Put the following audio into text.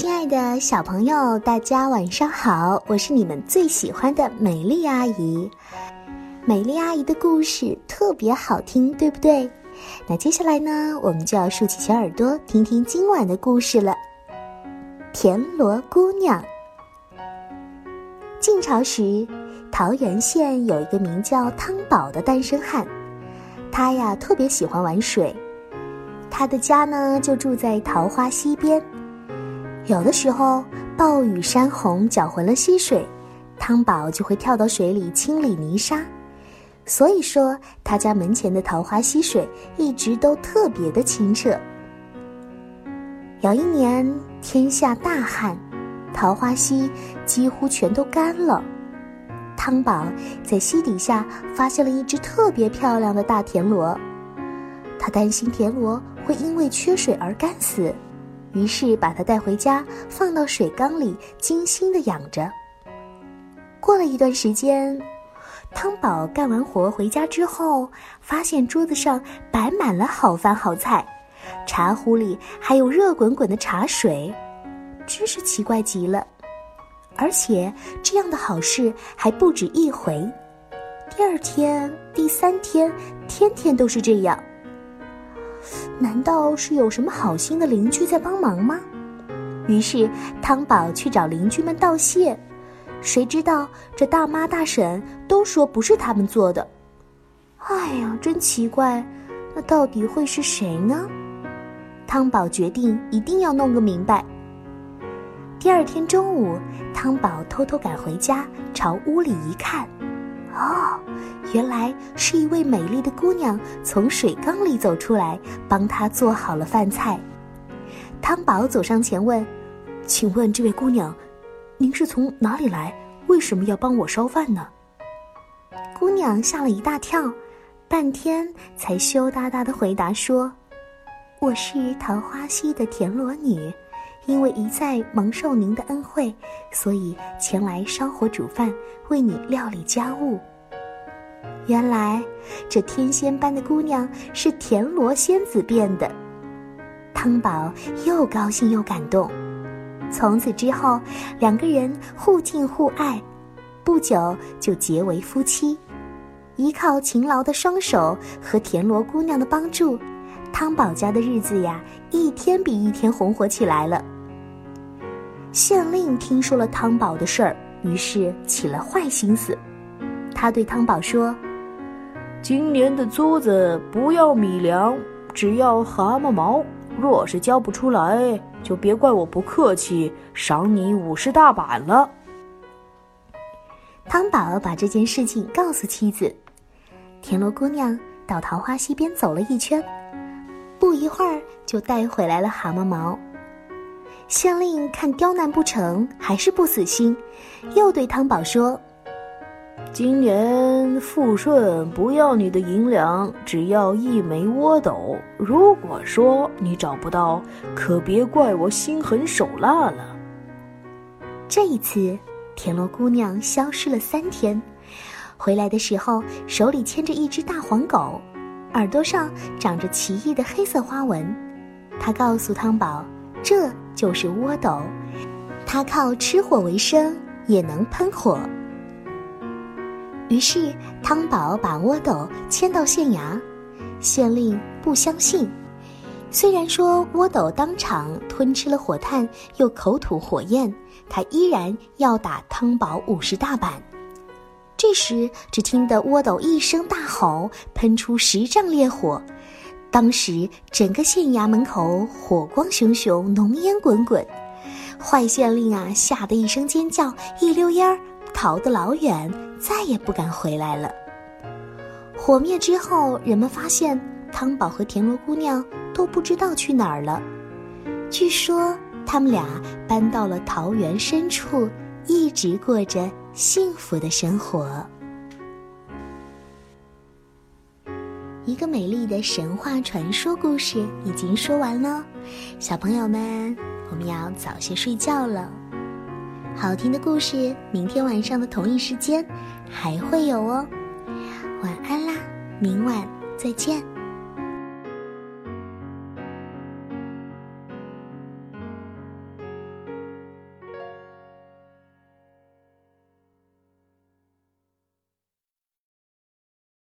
亲爱的小朋友，大家晚上好！我是你们最喜欢的美丽阿姨。美丽阿姨的故事特别好听，对不对？那接下来呢，我们就要竖起小耳朵，听听今晚的故事了。田螺姑娘。晋朝时，桃源县有一个名叫汤宝的单身汉，他呀特别喜欢玩水，他的家呢就住在桃花溪边。有的时候，暴雨山洪搅浑了溪水，汤宝就会跳到水里清理泥沙。所以说，他家门前的桃花溪水一直都特别的清澈。有一年天下大旱，桃花溪几乎全都干了。汤宝在溪底下发现了一只特别漂亮的大田螺，他担心田螺会因为缺水而干死。于是把它带回家，放到水缸里，精心的养着。过了一段时间，汤宝干完活回家之后，发现桌子上摆满了好饭好菜，茶壶里还有热滚滚的茶水，真是奇怪极了。而且这样的好事还不止一回，第二天、第三天，天天都是这样。难道是有什么好心的邻居在帮忙吗？于是汤宝去找邻居们道谢，谁知道这大妈大婶都说不是他们做的。哎呀，真奇怪，那到底会是谁呢？汤宝决定一定要弄个明白。第二天中午，汤宝偷偷赶回家，朝屋里一看。哦，原来是一位美丽的姑娘从水缸里走出来，帮他做好了饭菜。汤宝走上前问：“请问这位姑娘，您是从哪里来？为什么要帮我烧饭呢？”姑娘吓了一大跳，半天才羞答答的回答说：“我是桃花溪的田螺女。”因为一再蒙受您的恩惠，所以前来烧火煮饭，为你料理家务。原来这天仙般的姑娘是田螺仙子变的。汤宝又高兴又感动，从此之后两个人互敬互爱，不久就结为夫妻。依靠勤劳的双手和田螺姑娘的帮助。汤宝家的日子呀，一天比一天红火起来了。县令听说了汤宝的事儿，于是起了坏心思。他对汤宝说：“今年的租子不要米粮，只要蛤蟆毛。若是交不出来，就别怪我不客气，赏你五十大板了。”汤宝把这件事情告诉妻子，田螺姑娘到桃花溪边走了一圈。不一会儿，就带回来了蛤蟆毛。县令看刁难不成，还是不死心，又对汤宝说：“今年富顺不要你的银两，只要一枚窝斗。如果说你找不到，可别怪我心狠手辣了。”这一次，田螺姑娘消失了三天，回来的时候手里牵着一只大黄狗。耳朵上长着奇异的黑色花纹，她告诉汤宝，这就是窝斗，他靠吃火为生，也能喷火。于是汤宝把窝斗牵到县衙，县令不相信，虽然说窝斗当场吞吃了火炭，又口吐火焰，他依然要打汤宝五十大板。这时，只听得窝斗一声大吼，喷出十丈烈火。当时，整个县衙门口火光熊熊，浓烟滚滚。坏县令啊，吓得一声尖叫，一溜烟儿逃得老远，再也不敢回来了。火灭之后，人们发现汤宝和田螺姑娘都不知道去哪儿了。据说，他们俩搬到了桃园深处，一直过着。幸福的生活。一个美丽的神话传说故事已经说完了，小朋友们，我们要早些睡觉了。好听的故事，明天晚上的同一时间还会有哦。晚安啦，明晚再见。